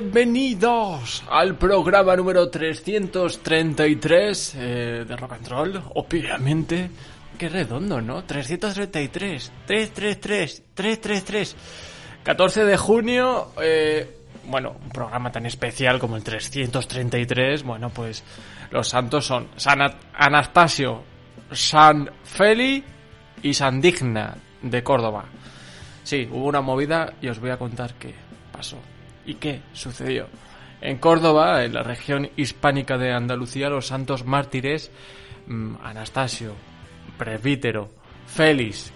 Bienvenidos al programa número 333 eh, de Rock and Roll, obviamente. Qué redondo, ¿no? 333, 333, 333. 14 de junio, eh, bueno, un programa tan especial como el 333, bueno, pues los santos son San Anastasio, San Feli y San Digna de Córdoba. Sí, hubo una movida y os voy a contar qué pasó y qué sucedió. En Córdoba, en la región hispánica de Andalucía, los santos mártires mmm, Anastasio, presbítero, Félix,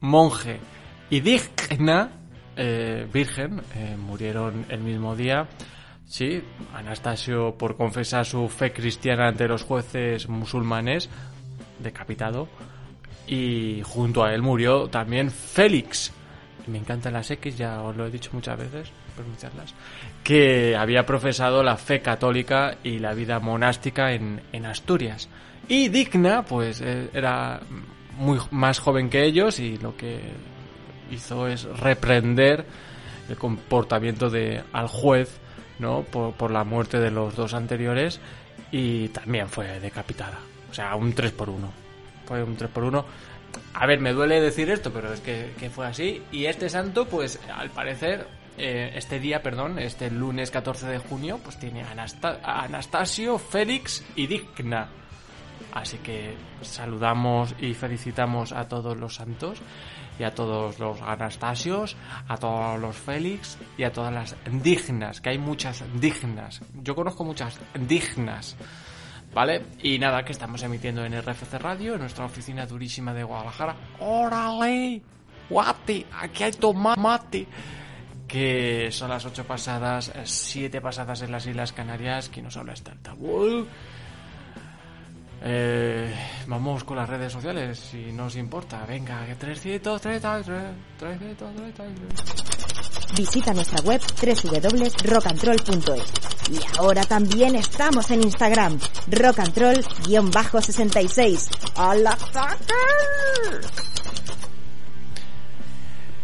monje y Digna, eh, virgen, eh, murieron el mismo día. Sí, Anastasio por confesar su fe cristiana ante los jueces musulmanes, decapitado. Y junto a él murió también Félix, me encantan las X, ya os lo he dicho muchas veces, pronunciarlas, que había profesado la fe católica y la vida monástica en, Asturias. Y Digna, pues eh, era muy más joven que ellos y lo que hizo es reprender el comportamiento de al juez, ¿no? Por, la muerte de los dos anteriores y también fue decapitada. O sea, un 3 por 1 Fue un 3 por 1 a ver, me duele decir esto, pero es que fue así. Y este santo, pues al parecer, eh, este día, perdón, este lunes 14 de junio, pues tiene Anastasio, Félix y Digna. Así que saludamos y felicitamos a todos los santos y a todos los Anastasios, a todos los Félix y a todas las dignas, que hay muchas dignas. Yo conozco muchas dignas. ¿Vale? Y nada, que estamos emitiendo en RFC Radio, en nuestra oficina durísima de Guadalajara. ¡Órale! ¡Guati! Aquí hay tomate. Que son las 8 pasadas, 7 pasadas en las Islas Canarias. Que nos habla altavoz. Eh, vamos con las redes sociales, si no os importa. Venga, 333, 333. Visita nuestra web www.rockandroll.es. Y ahora también estamos en Instagram, rockandroll-66. ¡Al ataque!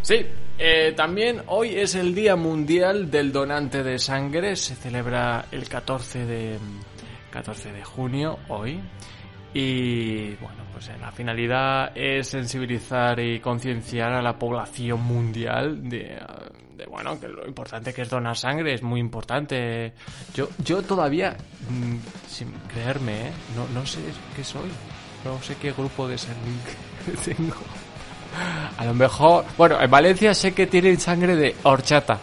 Sí, eh, también hoy es el Día Mundial del Donante de Sangre. Se celebra el 14 de, 14 de junio, hoy. Y bueno, pues la finalidad es sensibilizar y concienciar a la población mundial de, de, bueno, que lo importante que es donar sangre es muy importante. Yo, yo todavía, mmm, sin creerme, ¿eh? no, no sé qué soy, no sé qué grupo de sangre tengo. A lo mejor, bueno, en Valencia sé que tienen sangre de horchata.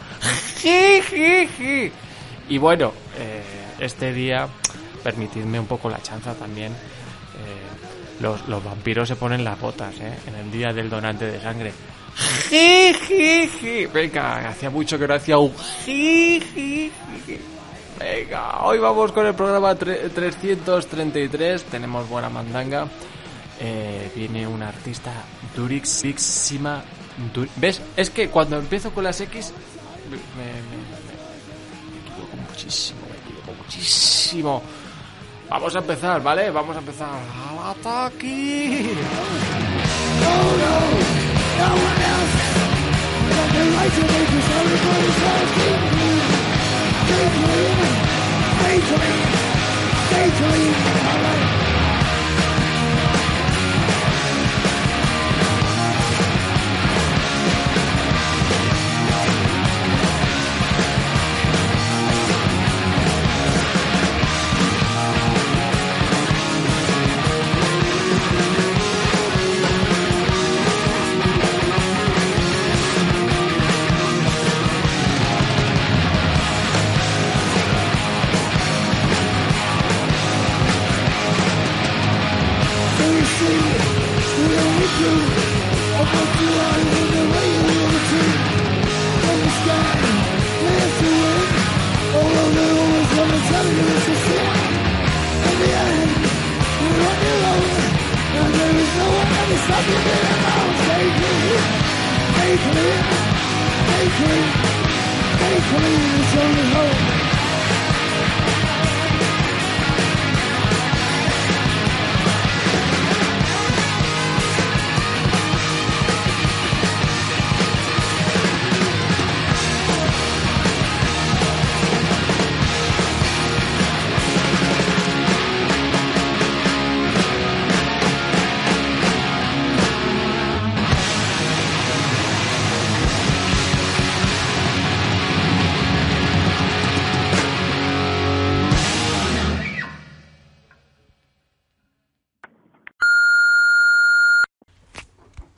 Y bueno, eh, este día, permitidme un poco la chanza también. Eh, los, los, vampiros se ponen las botas, ¿eh? En el día del donante de sangre. Venga, hacía mucho que no hacía un Venga, hoy vamos con el programa 333. Tenemos buena mandanga. Eh, viene una artista durixísima. Dur ¿Ves? Es que cuando empiezo con las X me, equivoco muchísimo, me equivoco muchísimo. Vamos a empezar, ¿vale? Vamos a empezar. ¡Al ataque!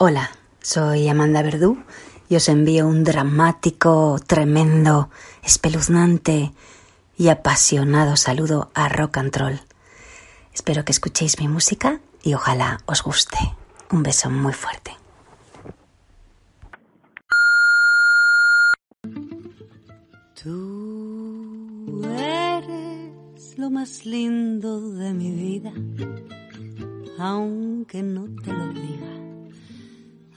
Hola, soy Amanda Verdú y os envío un dramático, tremendo, espeluznante y apasionado saludo a Rock and Roll. Espero que escuchéis mi música y ojalá os guste. Un beso muy fuerte. Tú eres lo más lindo de mi vida, aunque no te lo diga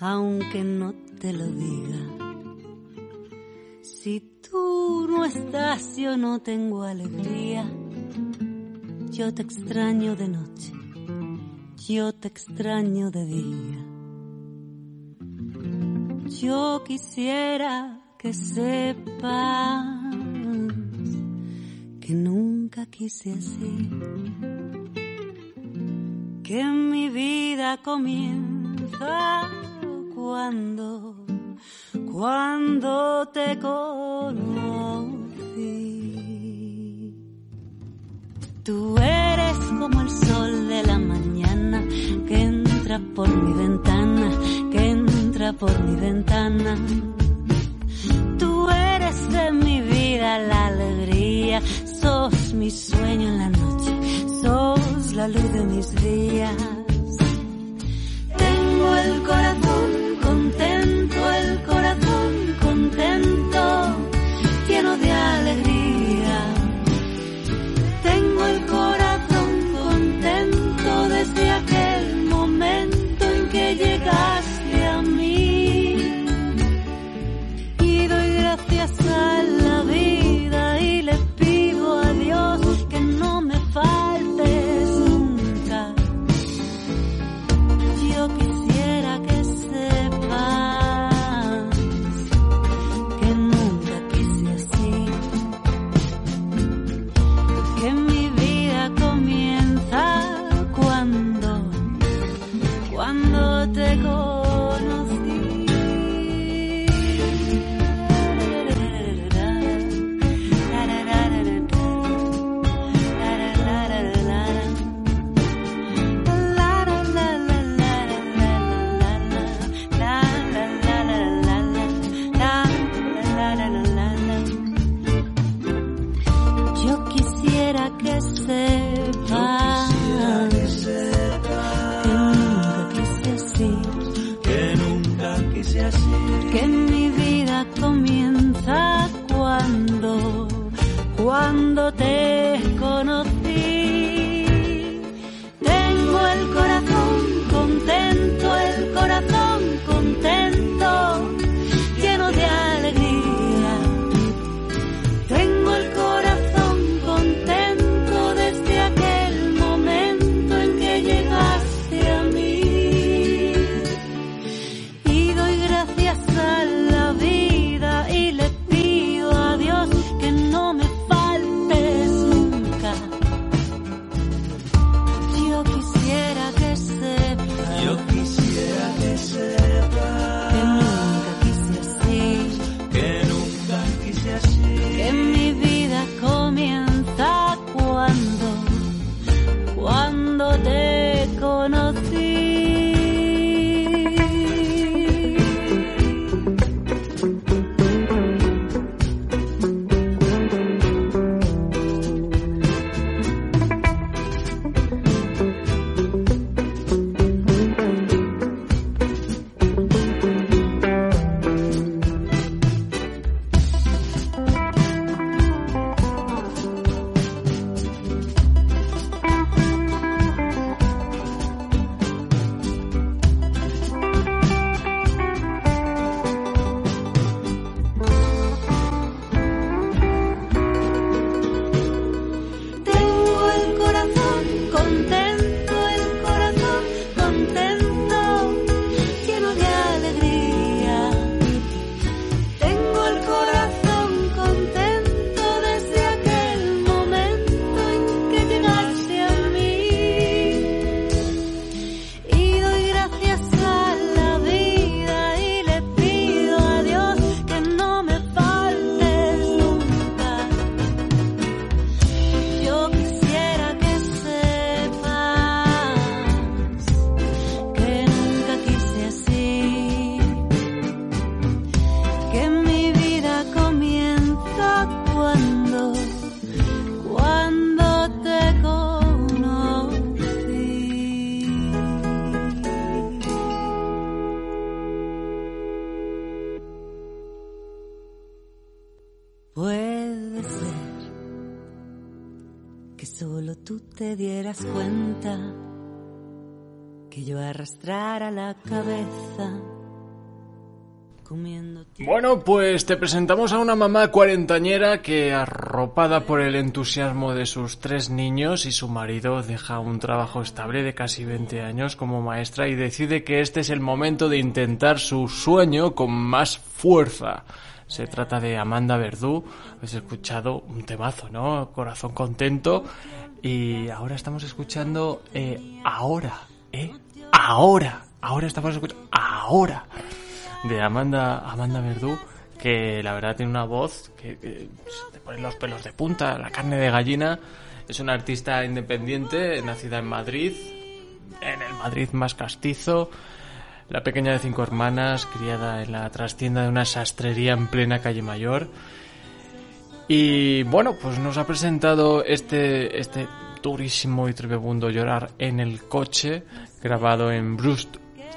aunque no te lo diga. Si tú no estás, yo no tengo alegría. Yo te extraño de noche, yo te extraño de día. Yo quisiera que sepas que nunca quise así, que mi vida comienza cuando, cuando te conocí. Tú eres como el sol de la mañana que entra por mi ventana, que entra por mi ventana. Tú eres de mi vida la alegría, sos mi sueño en la noche, sos la luz de mis días. Tengo el corazón cuando, cuando te conocí. Puede ser que solo tú te dieras cuenta que yo arrastrara la cabeza bueno, pues te presentamos a una mamá cuarentañera que, arropada por el entusiasmo de sus tres niños y su marido, deja un trabajo estable de casi 20 años como maestra y decide que este es el momento de intentar su sueño con más fuerza. Se trata de Amanda Verdú. Habéis escuchado un temazo, ¿no? Corazón contento. Y ahora estamos escuchando eh, ahora, ¿eh? Ahora. Ahora estamos escuchando. Ahora de Amanda, Amanda Verdú, que la verdad tiene una voz que, te pone los pelos de punta, la carne de gallina. Es una artista independiente, nacida en Madrid, en el Madrid más castizo. La pequeña de cinco hermanas, criada en la trastienda de una sastrería en plena calle mayor. Y bueno, pues nos ha presentado este, este durísimo y tremebundo llorar en el coche, grabado en Bruce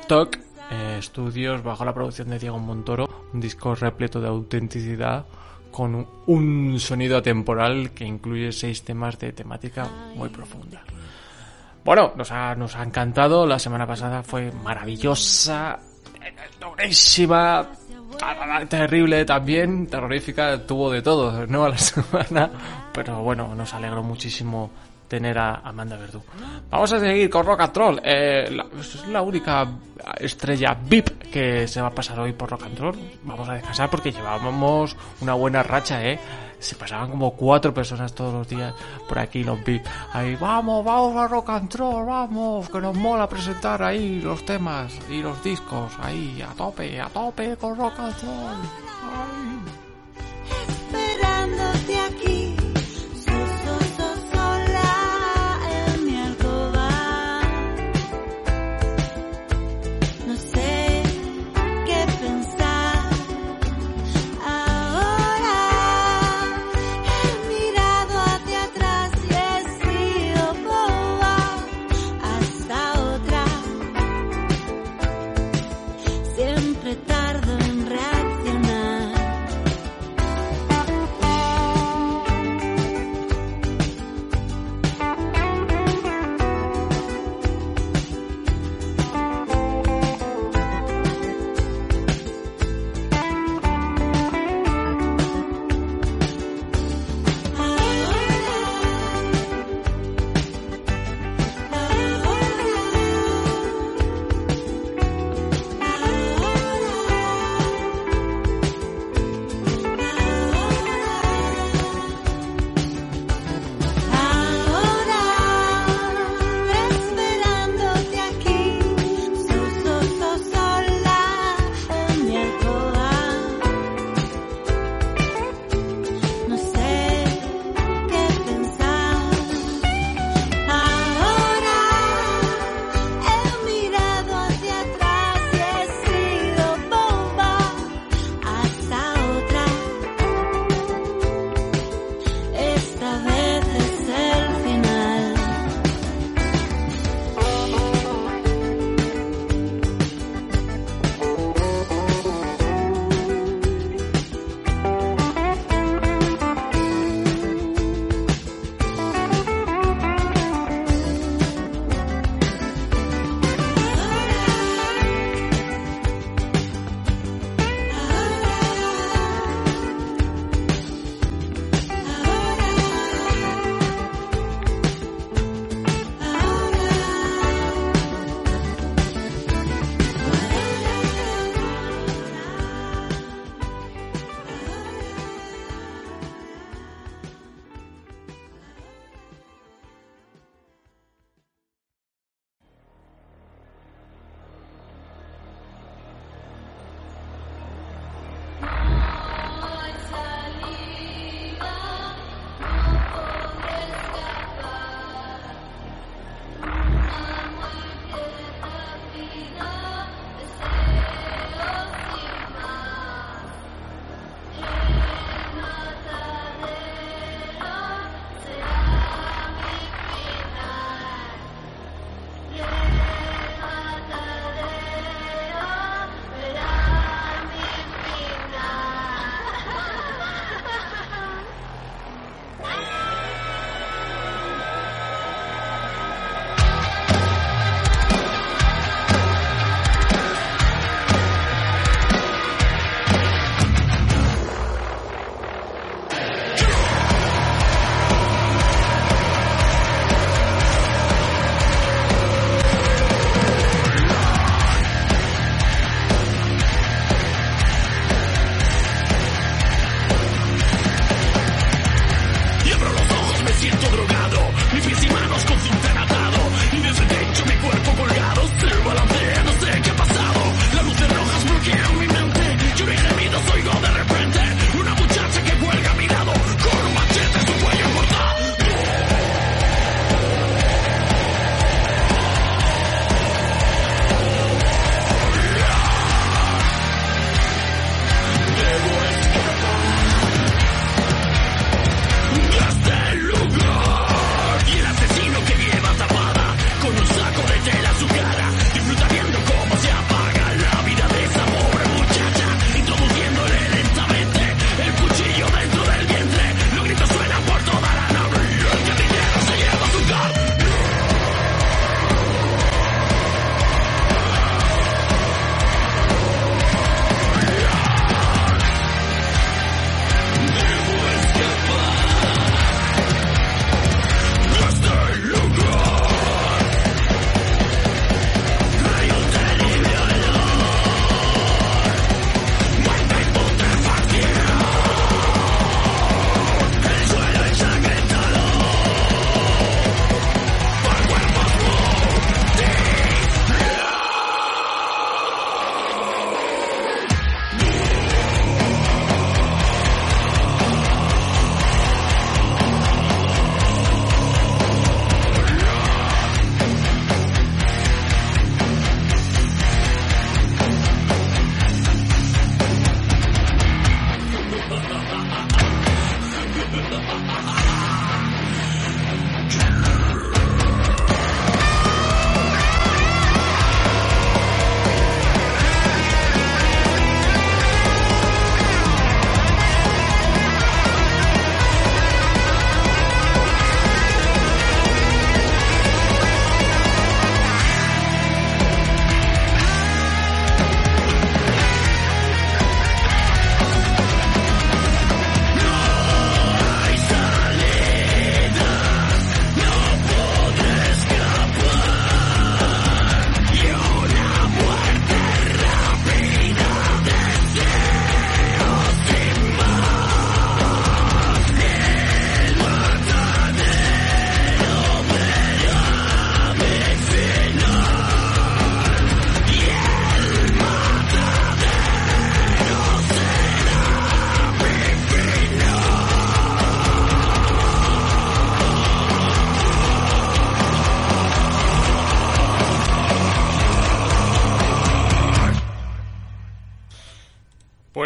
Talk estudios bajo la producción de Diego Montoro, un disco repleto de autenticidad con un sonido atemporal que incluye seis temas de temática muy profunda. Bueno, nos ha, nos ha encantado, la semana pasada fue maravillosa, durísima, terrible también, terrorífica, tuvo de todo, ¿no? A la semana, pero bueno, nos alegró muchísimo tener a Amanda Verdú. Vamos a seguir con Rock and Roll. Eh, es la única estrella VIP que se va a pasar hoy por Rock and Roll. Vamos a descansar porque llevábamos una buena racha, ¿eh? Se pasaban como cuatro personas todos los días por aquí los VIP. Ahí, vamos, vamos a Rock and Roll, vamos, que nos mola presentar ahí los temas y los discos. Ahí, a tope, a tope con Rock and Roll. Esperándote aquí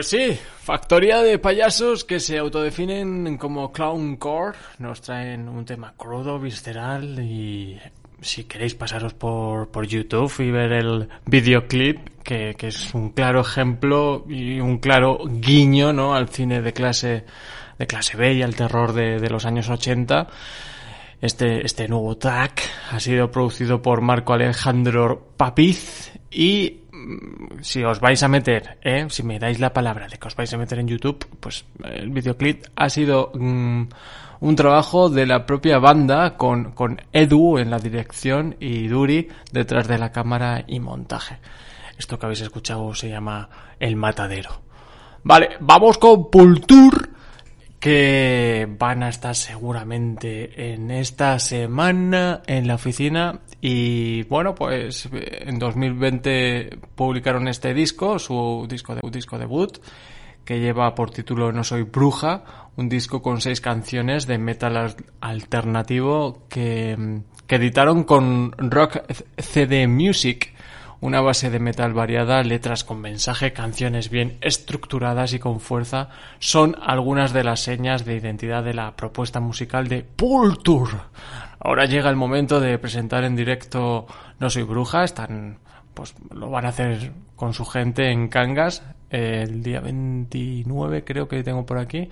Pues sí, factoría de payasos que se autodefinen como clowncore, nos traen un tema crudo, visceral y si queréis pasaros por, por YouTube y ver el videoclip, que, que es un claro ejemplo y un claro guiño ¿no? al cine de clase, de clase B y al terror de, de los años 80. Este, este nuevo track ha sido producido por Marco Alejandro Papiz y si os vais a meter, ¿eh? si me dais la palabra de que os vais a meter en YouTube, pues el videoclip ha sido mm, un trabajo de la propia banda con, con Edu en la dirección y Duri detrás de la cámara y montaje. Esto que habéis escuchado se llama El Matadero. Vale, vamos con Pultur que van a estar seguramente en esta semana en la oficina y bueno pues en 2020 publicaron este disco su disco de disco debut que lleva por título No soy bruja un disco con seis canciones de metal alternativo que, que editaron con Rock CD Music una base de metal variada, letras con mensaje, canciones bien estructuradas y con fuerza son algunas de las señas de identidad de la propuesta musical de Pultur. Ahora llega el momento de presentar en directo No soy bruja, están pues lo van a hacer con su gente en Cangas el día 29 creo que tengo por aquí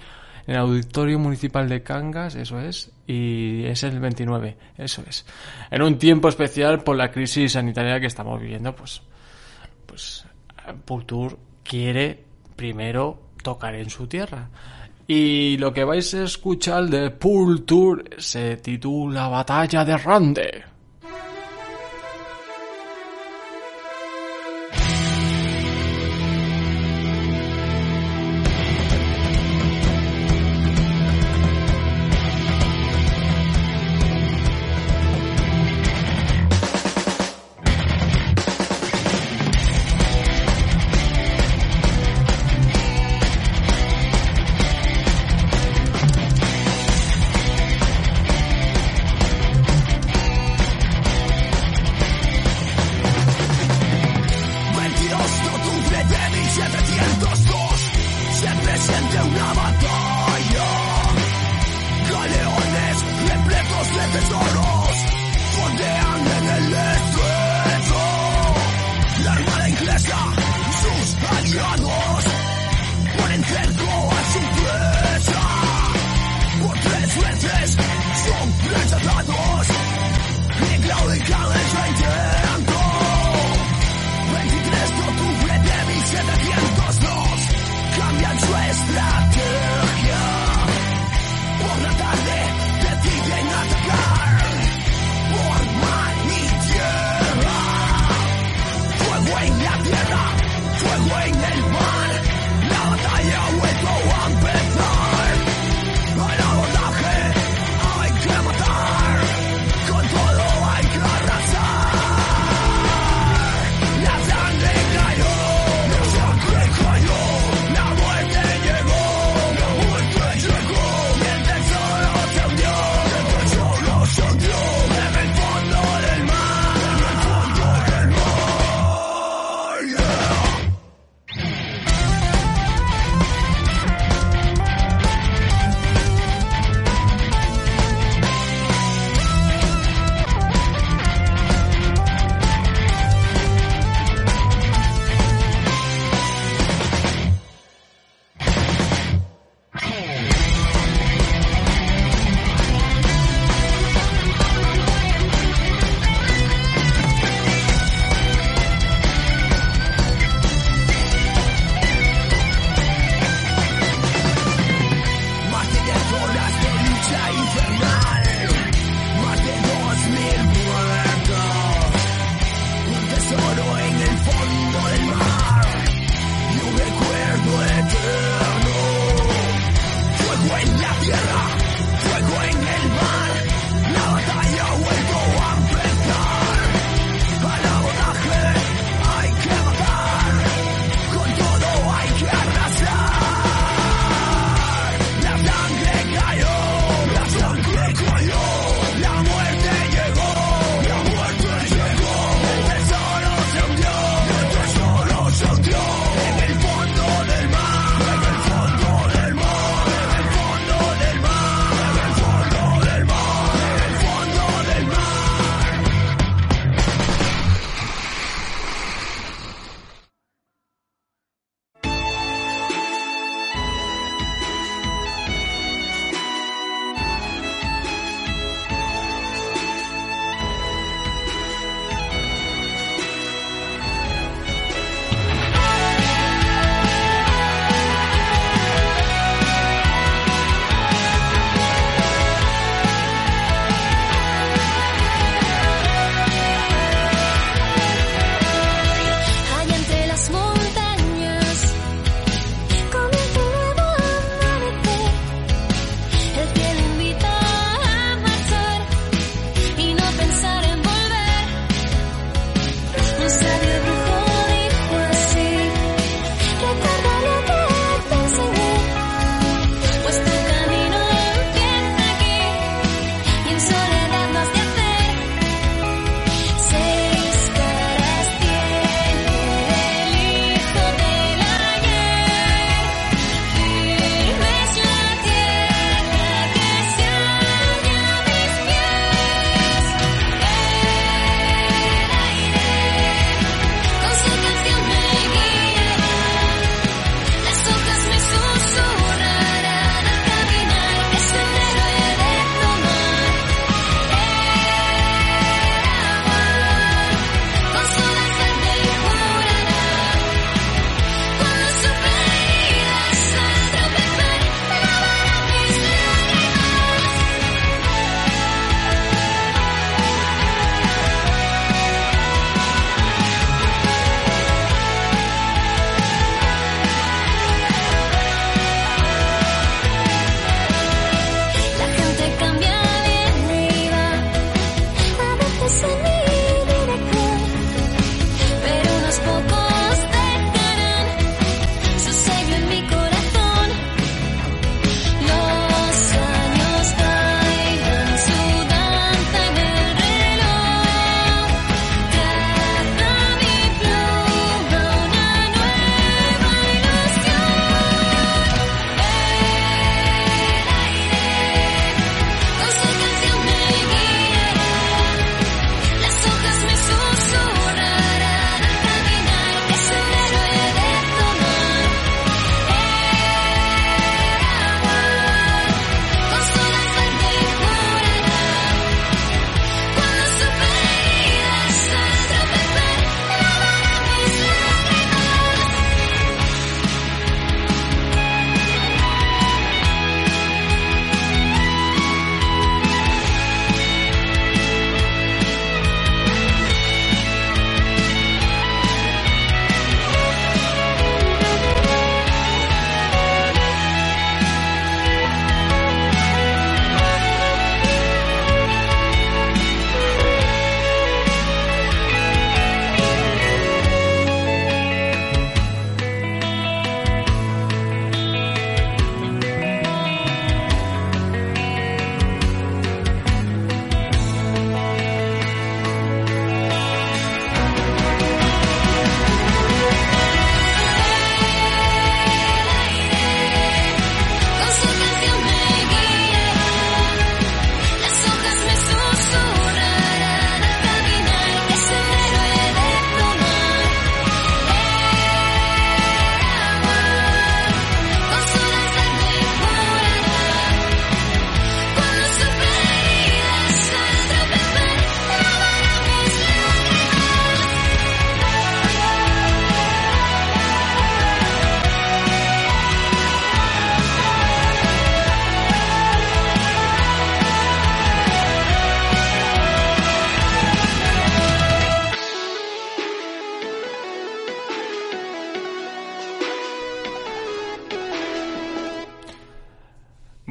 en el Auditorio Municipal de Cangas, eso es, y es el 29, eso es. En un tiempo especial por la crisis sanitaria que estamos viviendo, pues, pues Pultur quiere primero tocar en su tierra. Y lo que vais a escuchar de Pultur se titula Batalla de Rande.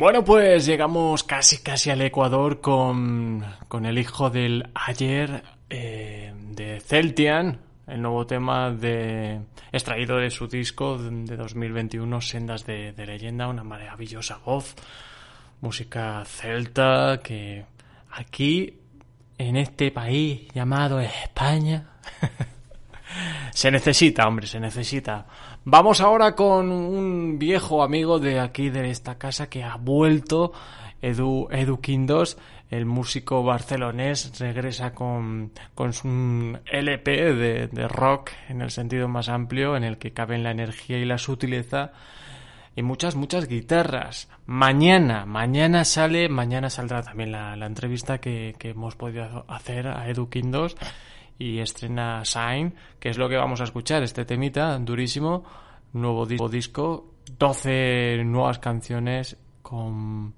Bueno, pues llegamos casi casi al Ecuador con, con el hijo del ayer eh, de Celtian, el nuevo tema de extraído de su disco de 2021, Sendas de, de Leyenda, una maravillosa voz, música celta que aquí, en este país llamado España, se necesita, hombre, se necesita. Vamos ahora con un viejo amigo de aquí, de esta casa, que ha vuelto, Edu, Edu Quindos, el músico barcelonés, regresa con, con su LP de, de rock en el sentido más amplio, en el que caben la energía y la sutileza y muchas, muchas guitarras. Mañana, mañana sale, mañana saldrá también la, la entrevista que, que, hemos podido hacer a Edu Quindos y estrena Sign, que es lo que vamos a escuchar, este temita durísimo, nuevo disco, disco 12 nuevas canciones con,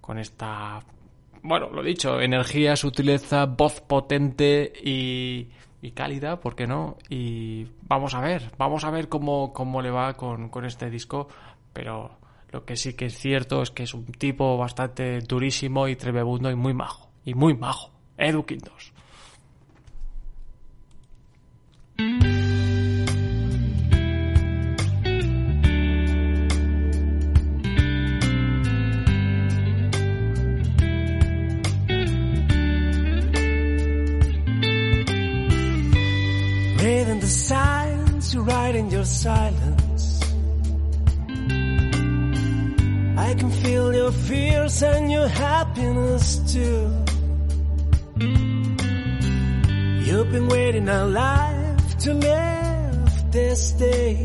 con esta, bueno, lo dicho, energía, sutileza, voz potente y, y cálida, ¿por qué no? Y vamos a ver, vamos a ver cómo, cómo le va con, con este disco, pero lo que sí que es cierto es que es un tipo bastante durísimo y tremebundo y muy majo, y muy majo, Edu Quintos. Signs, you write in your silence. I can feel your fears and your happiness too. You've been waiting a life to live this day.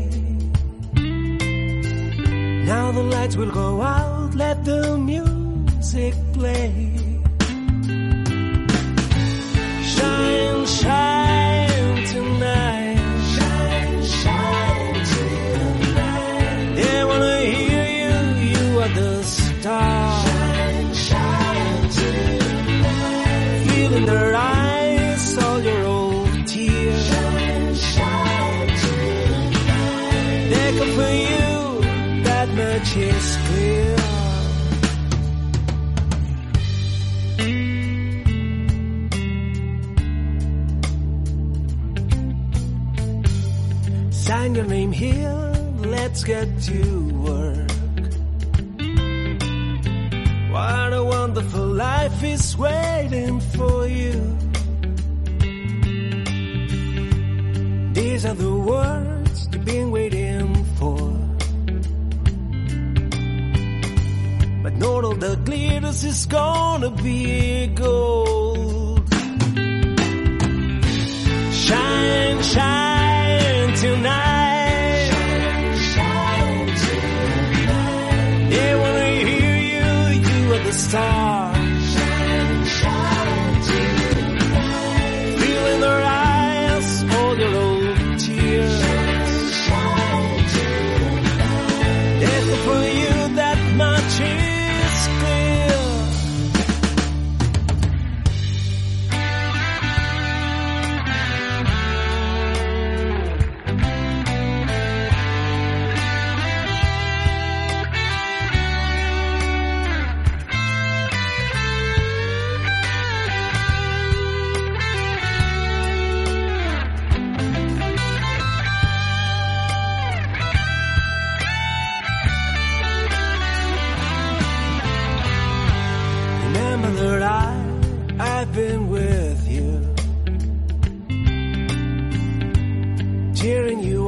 Now the lights will go out, let the music play. Shine, shine tonight. Shine, shine tonight. They wanna hear you, you are the star. Shine, shine tonight. Feel in their let's get to work. What a wonderful life is waiting for you. These are the words you've been waiting for. But not all the glitters is gonna be gold. Shine, shine tonight.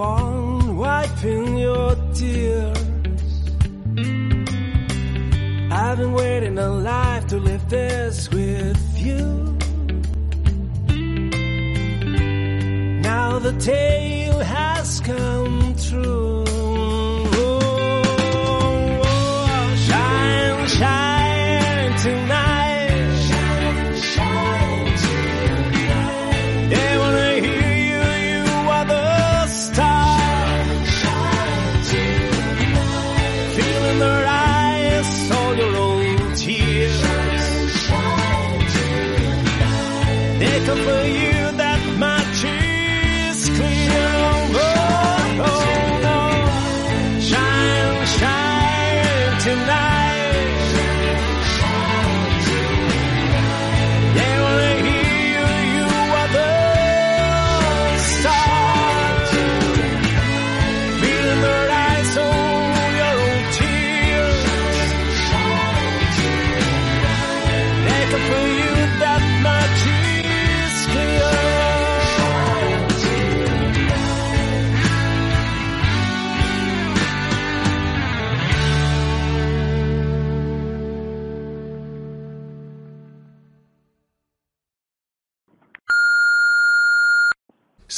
You wiping your tears. I've been waiting a life to live this with you. Now the tale has come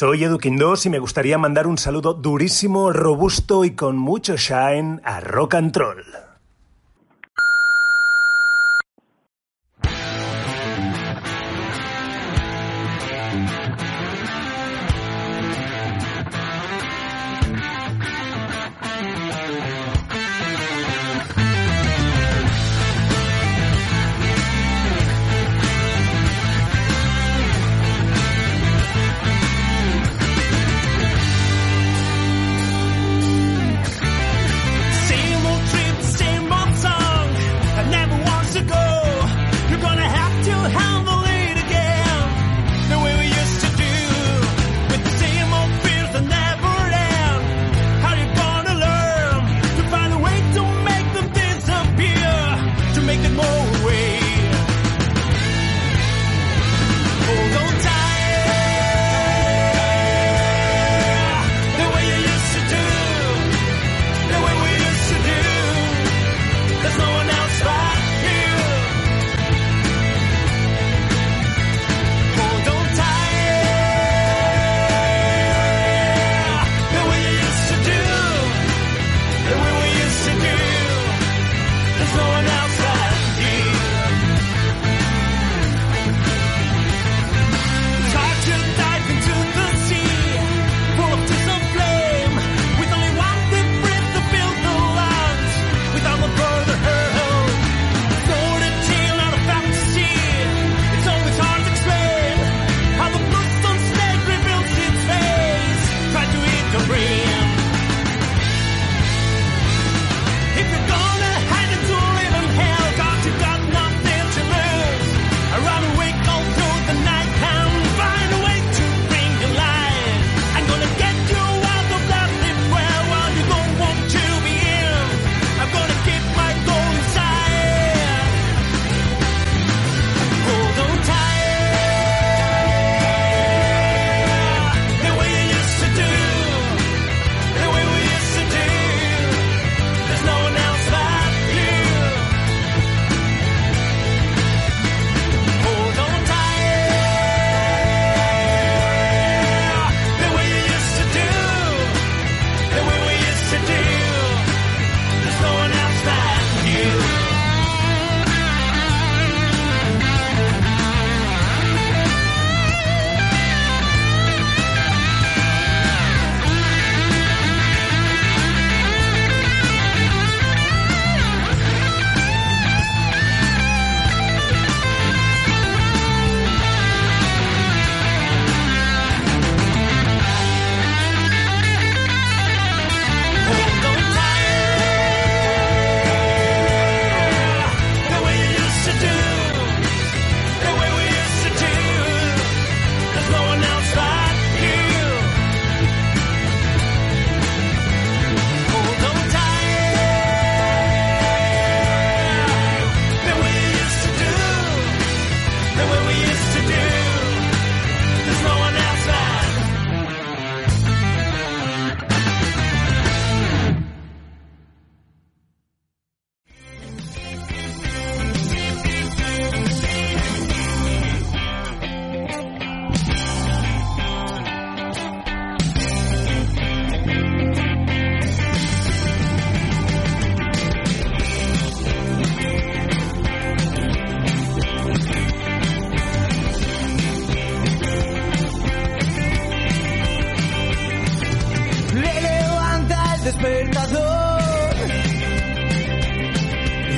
Soy Edukin 2 y me gustaría mandar un saludo durísimo, robusto y con mucho shine a Rock and Troll.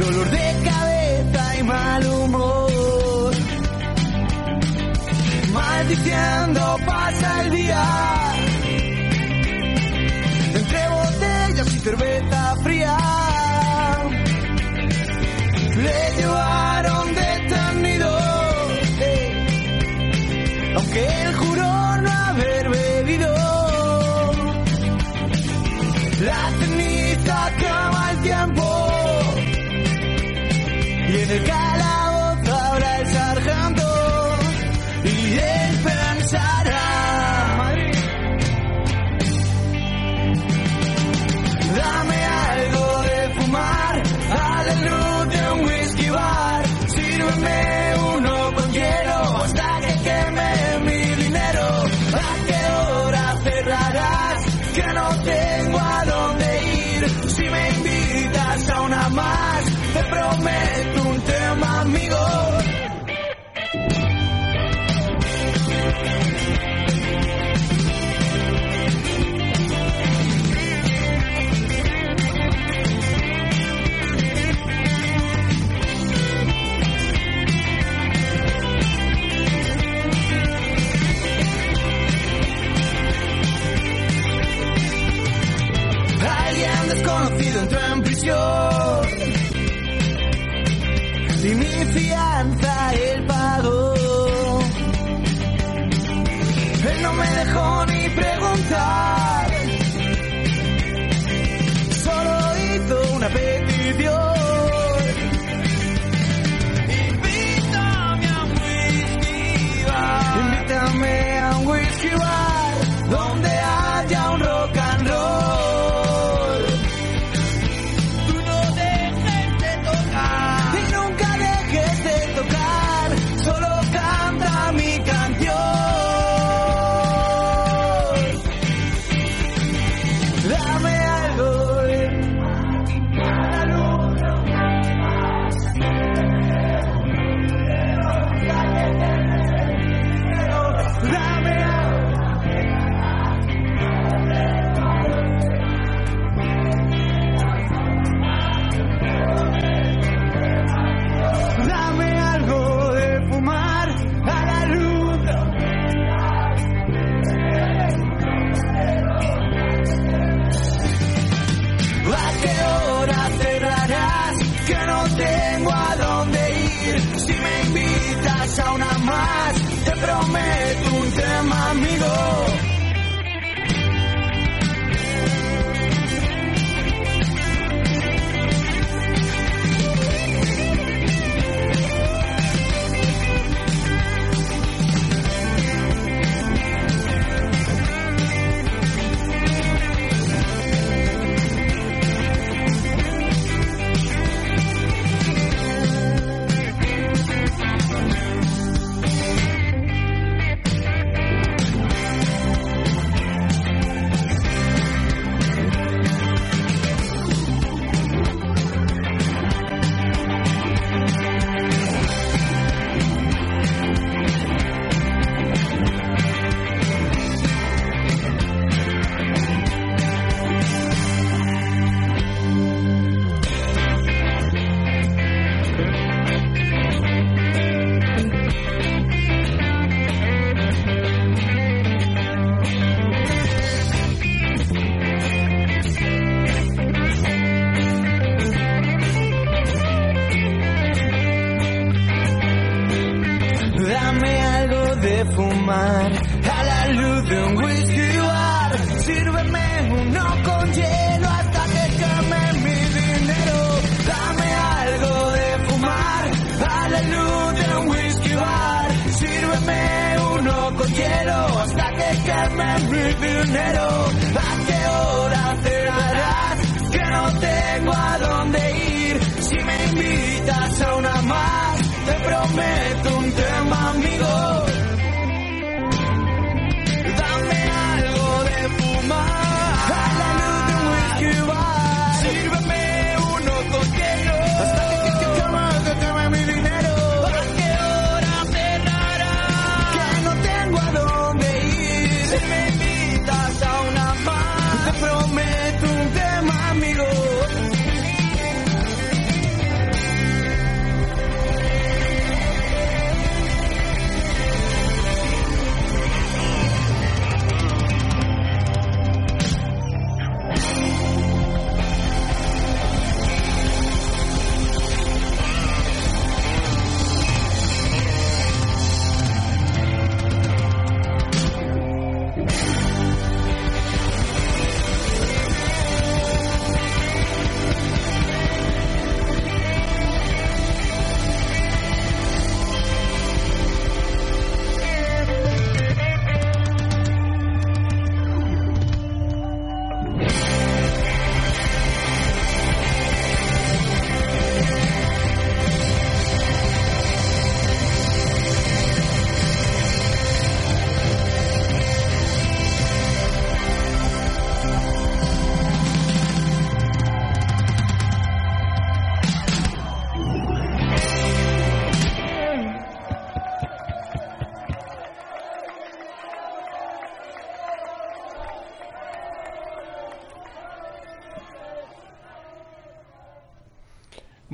dolor, de cabeza y mal humor. Maldiciendo pasa el día, entre botellas y cerveza fría. Le llevaron detenido, eh, aunque él the guy.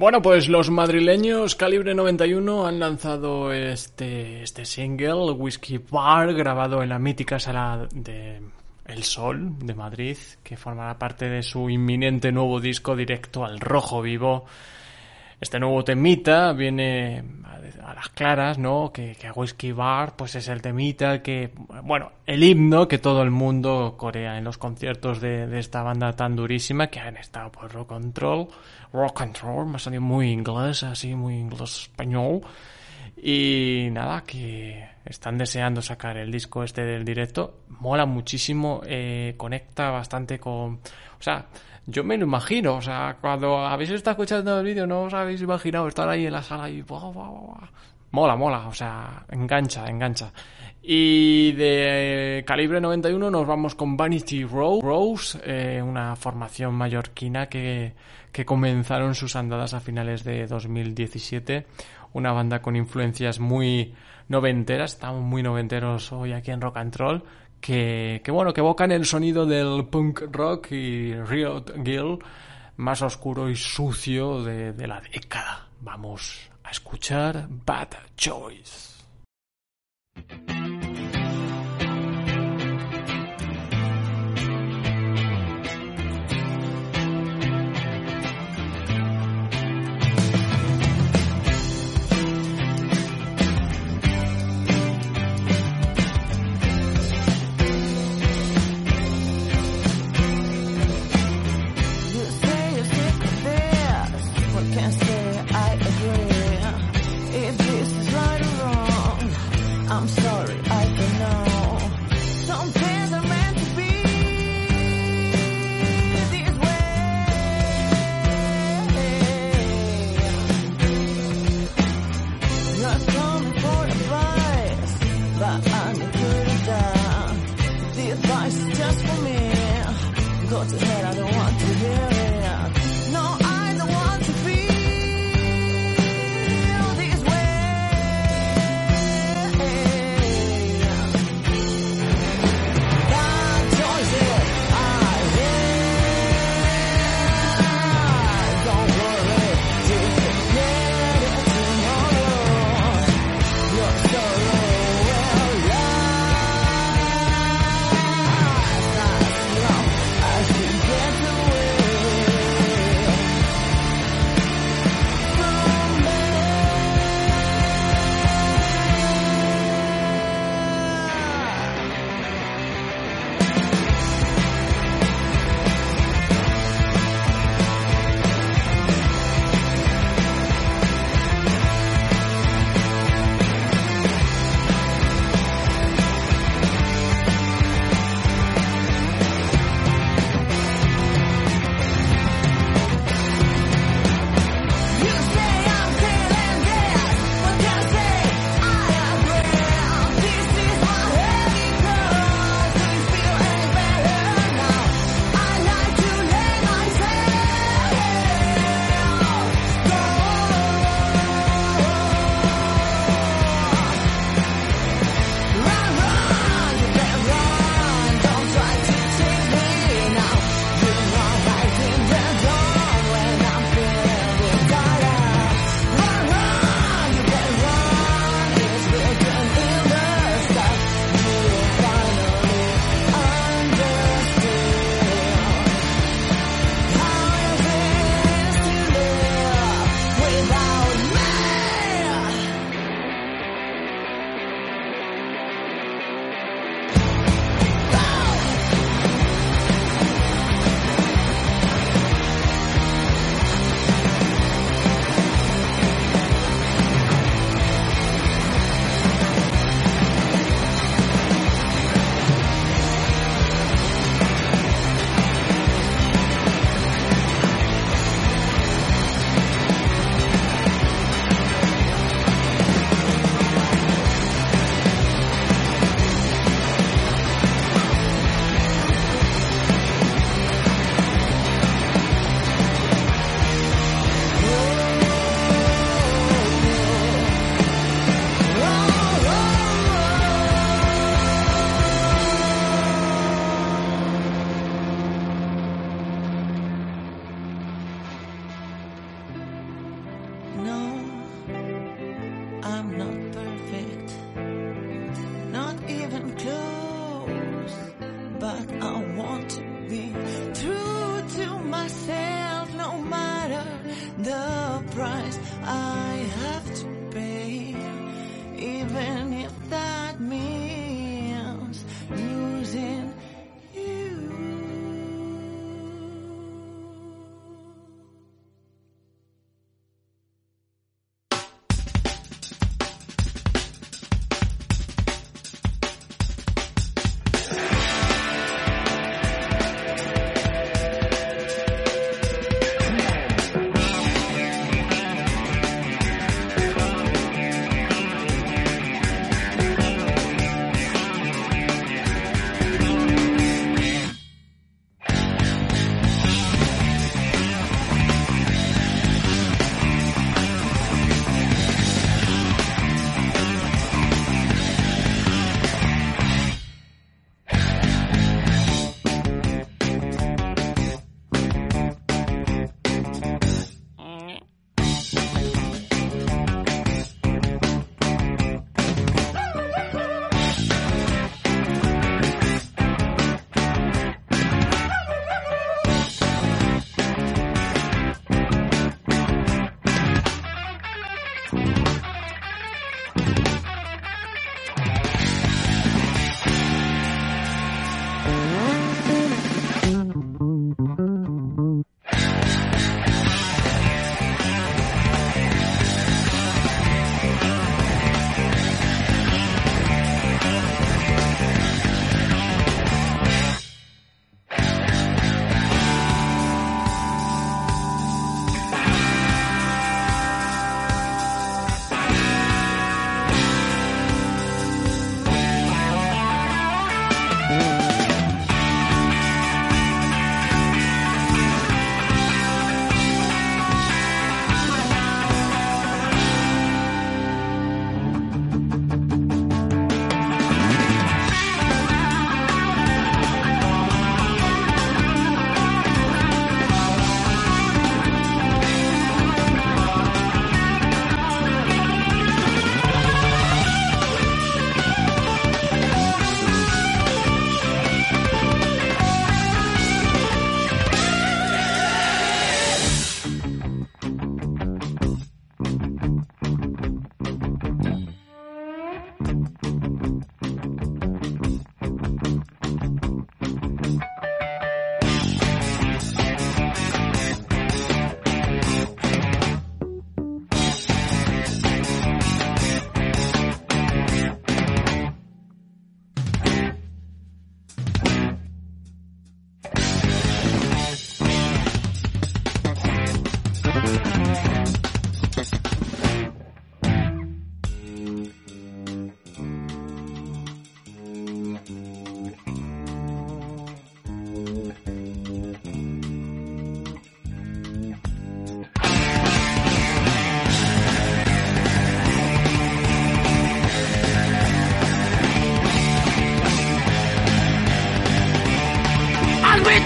Bueno, pues los madrileños Calibre 91 han lanzado este, este single, Whiskey Bar, grabado en la mítica sala de El Sol de Madrid, que formará parte de su inminente nuevo disco directo al rojo vivo. Este nuevo temita viene a, las claras, ¿no? Que, que Whiskey Bar, pues es el temita que, bueno, el himno que todo el mundo corea en los conciertos de, de esta banda tan durísima que han estado por Rock Control. Rock Control, me ha salido muy inglés, así, muy inglés español. Y nada, que están deseando sacar el disco este del directo. Mola muchísimo, eh, conecta bastante con... O sea, yo me lo imagino, o sea, cuando habéis estado escuchando el vídeo no os habéis imaginado estar ahí en la sala y... buah, buah, buah. Mola, mola, o sea, engancha, engancha. Y de calibre 91 nos vamos con Vanity Ro- Rose, eh, una formación mallorquina que, que comenzaron sus andadas a finales de 2017. Una banda con influencias muy noventeras, estamos muy noventeros hoy aquí en Rock and Roll, que, que bueno, que evocan el sonido del punk rock y Riot Girl más oscuro y sucio de, de la década. Vamos a escuchar Bad Choice.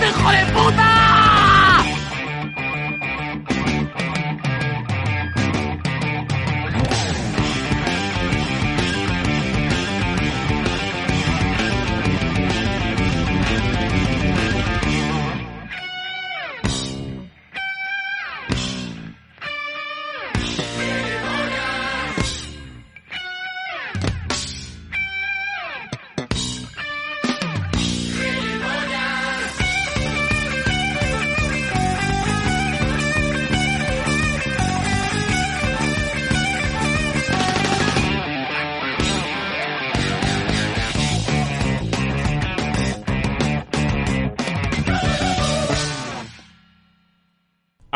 Visto, hijo de puta!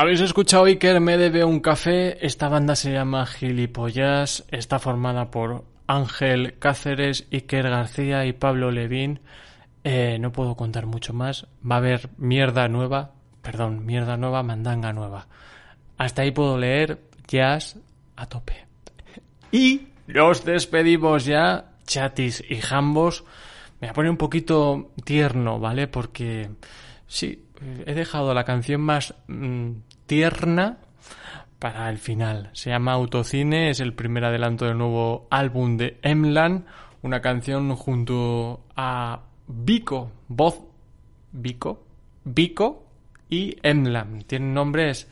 Habéis escuchado Iker me debe un café. Esta banda se llama Gilipollas. Está formada por Ángel Cáceres, Iker García y Pablo Levín. Eh, no puedo contar mucho más. Va a haber mierda nueva. Perdón, mierda nueva, mandanga nueva. Hasta ahí puedo leer jazz a tope. Y nos despedimos ya, chatis y jambos. Me poner un poquito tierno, ¿vale? Porque sí, he dejado la canción más mm, tierna para el final. Se llama Autocine, es el primer adelanto del nuevo álbum de Emlan, una canción junto a Vico, voz Vico, Vico y Emlan. Tienen nombres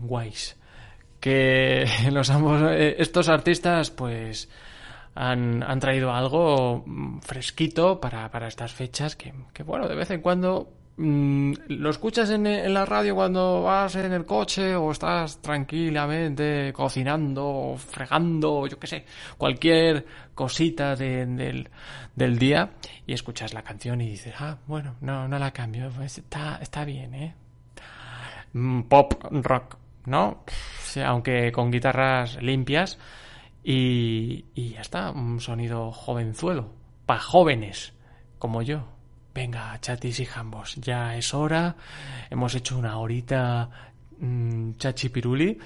guays. Que los ambos, eh, estos artistas, pues han, han traído algo fresquito para, para estas fechas que, que, bueno, de vez en cuando mm, lo escuchas en, la radio cuando vas en el coche o estás tranquilamente cocinando, fregando, yo qué sé, cualquier cosita de- del, del día y escuchas la canción y dices, ah, bueno, no, no la cambio, pues está, está bien, ¿eh? Mm, Pop rock, ¿no? Aunque con guitarras limpias y, y ya está, un sonido jovenzuelo, para jóvenes como yo. Venga, chatis y jambos, ya es hora, hemos hecho una horita mm, chachipiruli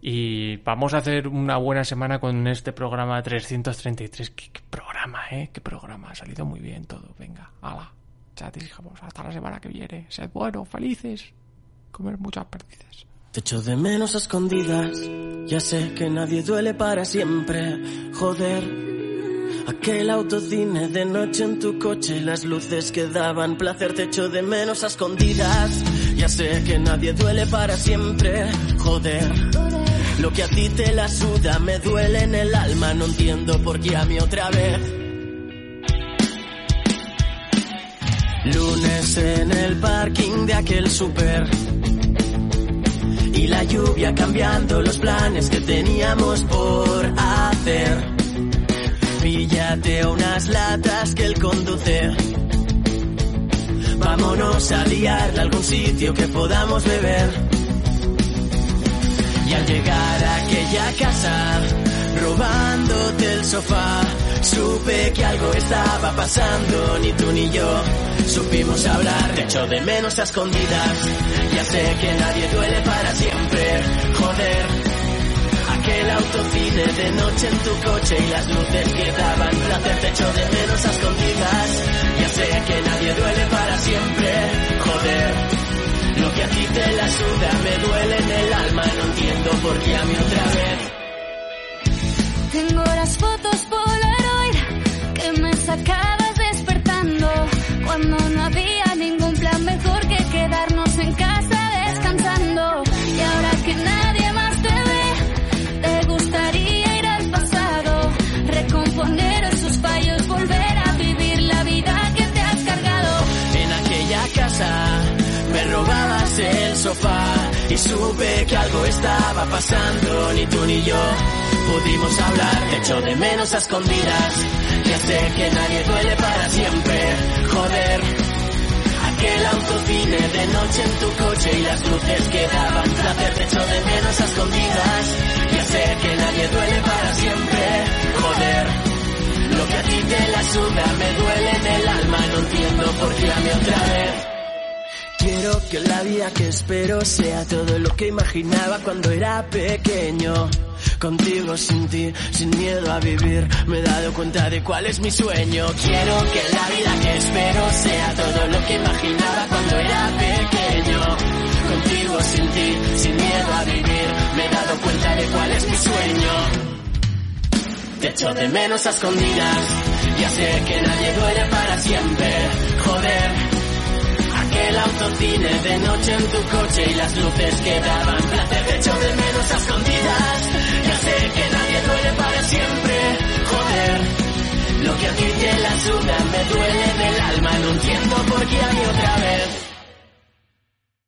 y vamos a hacer una buena semana con este programa 333. ¿Qué, qué programa, eh? ¿Qué programa? Ha salido muy bien todo. Venga, hala, chatis y jambos, hasta la semana que viene. Sed buenos, felices, comer muchas perdices. Te echo de menos a escondidas. Ya sé que nadie duele para siempre. Joder. Aquel autocine de noche en tu coche, las luces que daban placer. Te echo de menos a escondidas. Ya sé que nadie duele para siempre. Joder. Lo que a ti te la suda me duele en el alma. No entiendo por qué a mí otra vez. Lunes en el parking de aquel super y la lluvia cambiando los planes que teníamos por hacer. Píllate unas latas que él conduce. Vámonos a liarla a algún sitio que podamos beber. Y al llegar a aquella casa, robándote el sofá, supe que algo estaba pasando, ni tú ni yo supimos hablar. Te echo de menos a escondidas, ya sé que nadie duele para siempre, joder. Aquel autocine de noche en tu coche y las luces que daban y supe que algo estaba pasando, ni tú ni yo pudimos hablar. Te echo de menos a escondidas, ya sé que nadie duele para siempre, joder. Aquel autocine de noche en tu coche y las luces que daban placer te echo de menos a escondidas. Ya sé que nadie duele para siempre, joder. Lo que a ti te la suda me duele en el alma, no entiendo por qué a mí otra vez. Quiero que la vida que espero sea todo lo que imaginaba cuando era pequeño. Contigo sin ti, sin miedo a vivir, me he dado cuenta de cuál es mi sueño. Quiero que la vida que espero sea todo lo que imaginaba cuando era pequeño. Contigo sin ti, sin miedo a vivir, me he dado cuenta de cuál es mi sueño. Te echo de menos a escondidas, ya sé que nadie duele para siempre. Joder, Aquel autocine de noche en tu coche y las luces que daban placer, te echo de menos a escondidas, ya sé que nadie duele para siempre, joder. Lo que a ti te la suda me duele del alma, no entiendo por qué a mí otra